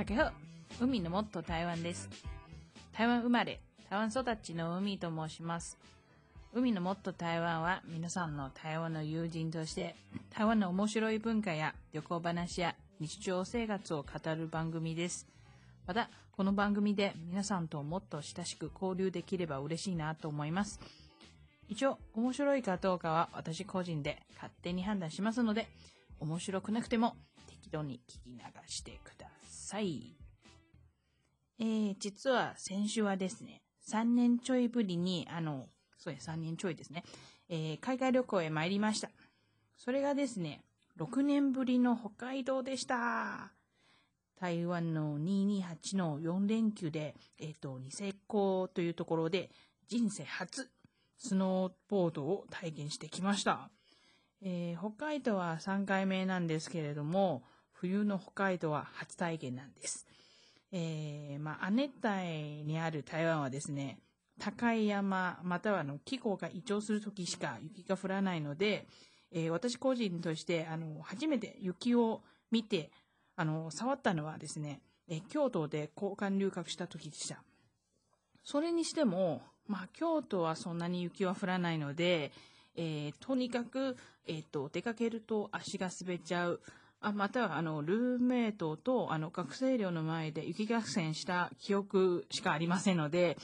大家好、海のもっと台湾です。台湾生まれ、台湾育ちの海と申します。海のもっと台湾は皆さんの台湾の友人として、台湾の面白い文化や旅行話や日常生活を語る番組です。また、この番組で皆さんともっと親しく交流できれば嬉しいなと思います。一応、面白いかどうかは私個人で勝手に判断しますので、面白くなくても適当に聞き流してください。えー、実は先週はですね、3年ちょいぶりに、あの、そうです、3年ちょいですね、えー、海外旅行へ参りました。それがですね、6年ぶりの北海道でした。台湾の228の4連休で、えっ、と、ニセコというところで、人生初、スノーボードを体験してきました。えー北海道は3回目なんですけれども、冬の北海道は初体験なんです。えーまあ、亜熱帯にある台湾はですね、高い山、またはあの気候が異常するときしか雪が降らないので、えー私個人としてあの初めて雪を見てあの触ったのはですね、えー京都で交換留学した時でした。それにしても、まあ、京都はそんなに雪は降らないので、えーとにかく、えーと出かけると足が滑っちゃう。あまたはあのルーメイトとあの学生寮の前で雪合戦した記憶しかありませんので、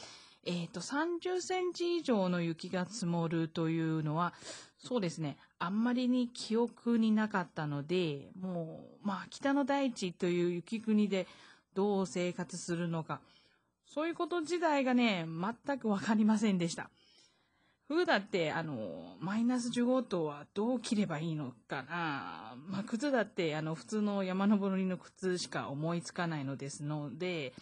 えーと30センチ以上の雪が積もるというのはそうですねあんまりに記憶になかったのでもうまあ北の大地という雪国でどう生活するのかそういうこと自体がね全く分かりませんでした。冬だって、あの、マイナス15度はどう着ればいいのかな。まあ、靴だって、あの、普通の山登りの靴しか思いつかないのですので、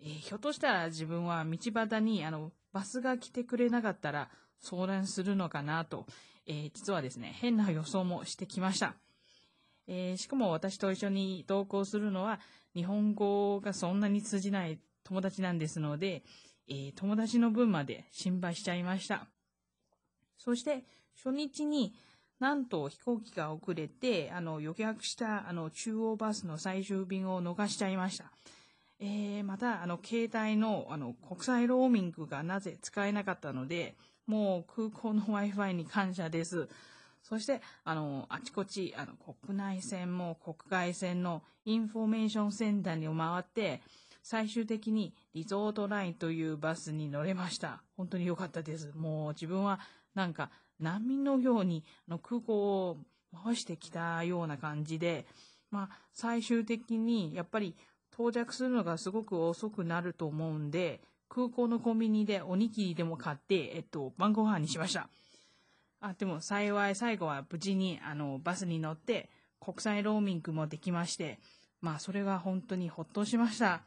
えーひょっとしたら自分は道端に、あの、バスが来てくれなかったら相談するのかなと、えー実はですね、変な予想もしてきました。えーしかも私と一緒に同行するのは、日本語がそんなに通じない友達なんですので、え友達の分まで心配しちゃいました。そして、初日になんと飛行機が遅れて、あの、予約したあの中央バスの最終便を逃しちゃいました。えーまた、あの、携帯のあの国際ローミングがなぜ使えなかったので、もう空港の Wi-Fi に感謝です。そして、あの、あちこち、あの、国内線も国外線のインフォメーションセンターに回って、最終的にリゾートラインというバスに乗れました。本当に良かったです。もう自分はなんか難民のようにあの空港を回してきたような感じで、まあ最終的にやっぱり到着するのがすごく遅くなると思うんで、空港のコンビニでおにぎりでも買って、えっと、晩ご飯にしました。あ、でも幸い最後は無事にあのバスに乗って国際ローミングもできまして、まあそれが本当にほっとしました。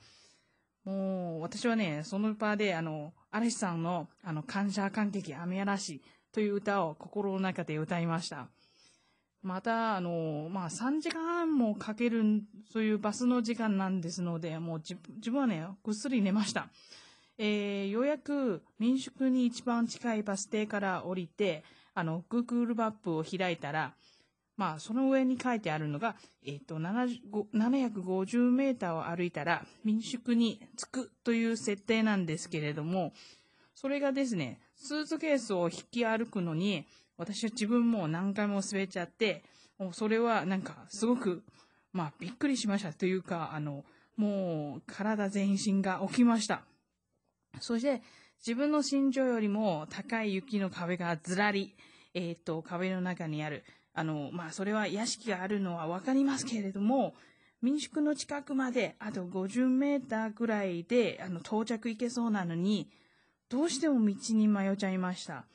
もう私はね、その場であの、嵐さんのあの感謝感激雨嵐という歌を心の中で歌いました。また、あの、まあ3時間もかけるそういうバスの時間なんですので、もう自分自分はね、ぐっすり寝ました。えーようやく民宿に一番近いバス停から降りて、あの、Google マップを開いたら、まあ、その上に書いてあるのが、えっ、と、750メーターを歩いたら民宿に着くという設定なんですけれども、それがですね、スーツケースを引き歩くのに、私は自分も何回も滑っちゃって、もうそれはなんかすごく、まあ、びっくりしましたというか、あの、もう体全身が起きました。そして、自分の身長よりも高い雪の壁がずらり、えっ、と、壁の中にある。あの、まあ、それは屋敷があるのはわかりますけれども、民宿の近くまであと50メーターぐらいで、あの、到着行けそうなのに、どうしても道に迷っちゃいました。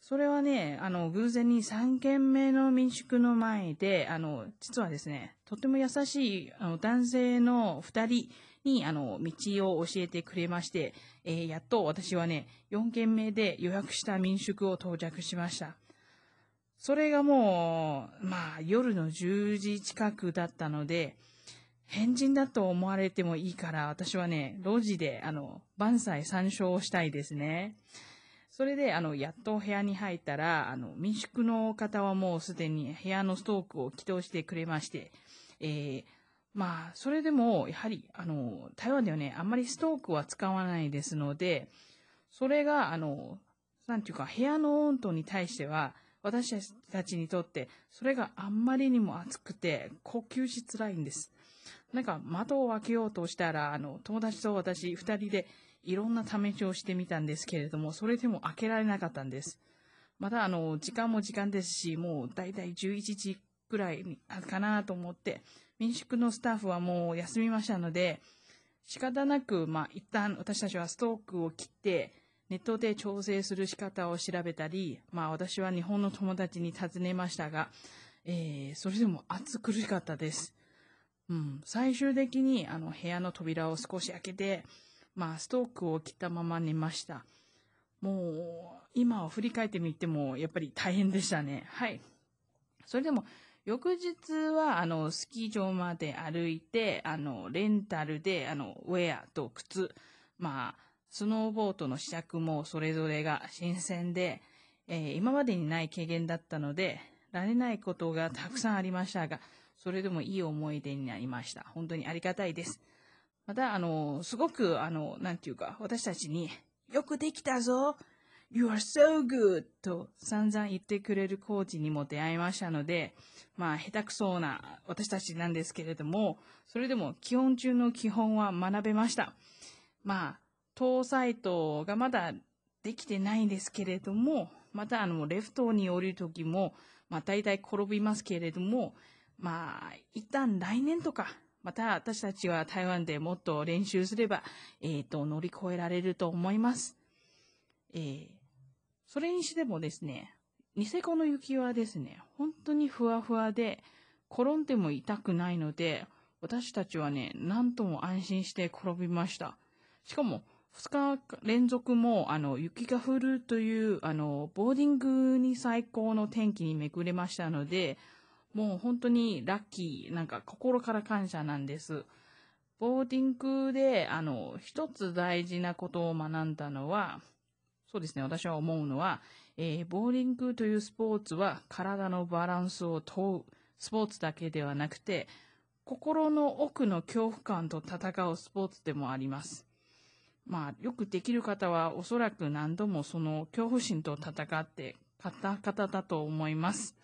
それはね、あの、偶然に3軒目の民宿の前で、あの、実はですね、とても優しいあの男性の2人に、あの、道を教えてくれまして、えーやっと私はね、4軒目で予約した民宿を到着しました。それがもう、まあ、夜の10時近くだったので、変人だと思われてもいいから、私はね、路地で、あの、万歳参照をしたいですね。それで、あの、やっと部屋に入ったら、あの、民宿の方はもうすでに部屋のストークを起動してくれまして、えーまあ、それでも、やはり、あの、台湾ではね、あんまりストークは使わないですので、それが、あの、なんていうか、部屋の温度に対しては、私たちにとって、それがあんまりにも暑くて、呼吸しづらいんです。なんか、窓を開けようとしたら、あの、友達と私、二人でいろんな試しをしてみたんですけれども、それでも開けられなかったんです。また、あの、時間も時間ですし、もうだいたい11時くらいかなと思って、民宿のスタッフはもう休みましたので、仕方なく、まあ、一旦私たちはストークを切って、ネットで調整する仕方を調べたり、まあ私は日本の友達に尋ねましたが、えー、それでも暑苦しかったです。うん、最終的にあの部屋の扉を少し開けて、まあストークを切ったまま寝ました。もう、今を振り返ってみても、やっぱり大変でしたね。はい。それでも、翌日は、あの、スキー場まで歩いて、あの、レンタルで、あの、ウェアと靴、まあ、スノーボードの試着もそれぞれが新鮮で、えー、今までにない経験だったので、られないことがたくさんありましたが、それでもいい思い出になりました。本当にありがたいです。また、あの、すごく、あの、なんていうか、私たちに、よくできたぞ !You are so good! と散々言ってくれるコーチにも出会いましたので、まあ、下手くそな私たちなんですけれども、それでも基本中の基本は学べました。まあ、当サイトがまだできてないんですけれども、またあの、レフトに降りるときも、まあ大体転びますけれども、まあ、一旦来年とか、また私たちは台湾でもっと練習すれば、えっ、ー、と、乗り越えられると思います。えー、それにしてもですね、ニセコの雪はですね、本当にふわふわで、転んでも痛くないので、私たちはね、なんとも安心して転びました。しかも、2日連続も、あの、雪が降るという、あの、ボーディングに最高の天気に巡れましたので、もう本当にラッキー、なんか心から感謝なんです。ボーディングで、あの、一つ大事なことを学んだのは、そうですね、私は思うのは、えー、ボーディングというスポーツは体のバランスを問うスポーツだけではなくて、心の奥の恐怖感と戦うスポーツでもあります。まあ、よくできる方はおそらく何度もその恐怖心と戦って勝った方だと思います。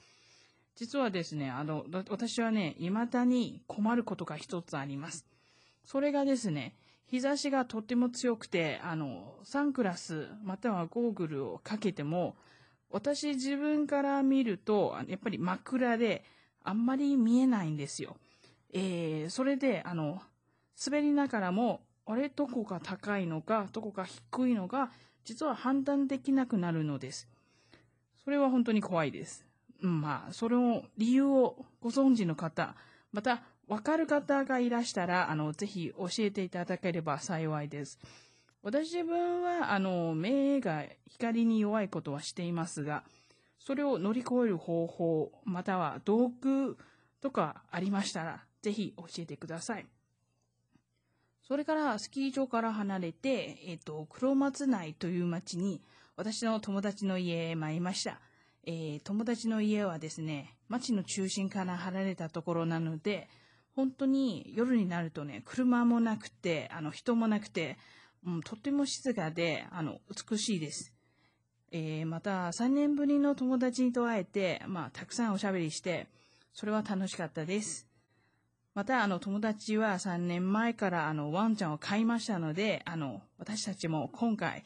実はですね、あの、私はね、未だに困ることが一つあります。それがですね、日差しがとっても強くて、あの、サングラスまたはゴーグルをかけても、私自分から見ると、やっぱり真っ暗で、あんまり見えないんですよ。えー、それで、あの、滑りながらも、あれ、どこが高いのか、どこが低いのか、実は判断できなくなるのです。それは本当に怖いです。うん、まあ、それを、理由をご存知の方、また、わかる方がいらしたら、あの、ぜひ教えていただければ幸いです。私自分は、あの、目が光に弱いことはしていますが、それを乗り越える方法、または道具とかありましたら、ぜひ教えてください。それからスキー場から離れて、えっ、ー、と、黒松内という町に私の友達の家へ参りました。えー、友達の家はですね、町の中心から離れたところなので、本当に夜になるとね、車もなくて、あの、人もなくて、うん、とっても静かで、あの、美しいです。えー、また、3年ぶりの友達にと会えて、まあ、たくさんおしゃべりして、それは楽しかったです。また、あの、友達は3年前から、あの、ワンちゃんを飼いましたので、あの、私たちも今回、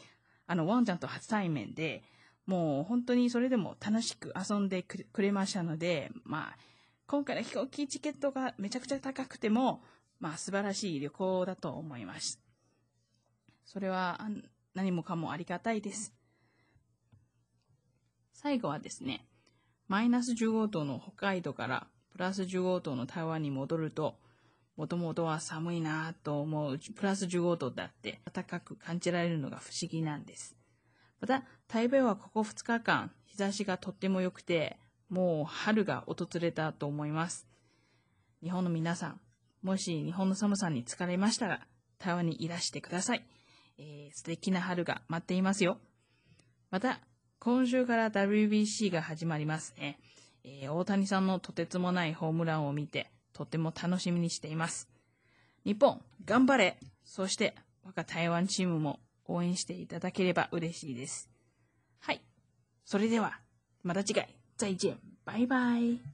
あの、ワンちゃんと初対面で、もう本当にそれでも楽しく遊んでくれましたので、まあ、今回の飛行機チケットがめちゃくちゃ高くても、まあ、素晴らしい旅行だと思います。それは何もかもありがたいです。最後はですね、マイナス15度の北海道からプラス15度の台湾に戻ると、もともとは寒いなと思うプラス15度だって暖かく感じられるのが不思議なんです。また、台北はここ2日間、日差しがとっても良くて、もう春が訪れたと思います。日本の皆さん、もし日本の寒さに疲れましたら、台湾にいらしてください。えー、素敵な春が待っていますよ。また、今週から WBC が始まりますね。えー、大谷さんのとてつもないホームランを見て、とても楽しみにしています。日本、頑張れそして、我が台湾チームも応援していただければ嬉しいです。はい。それでは、また次回、再见。バイバイ。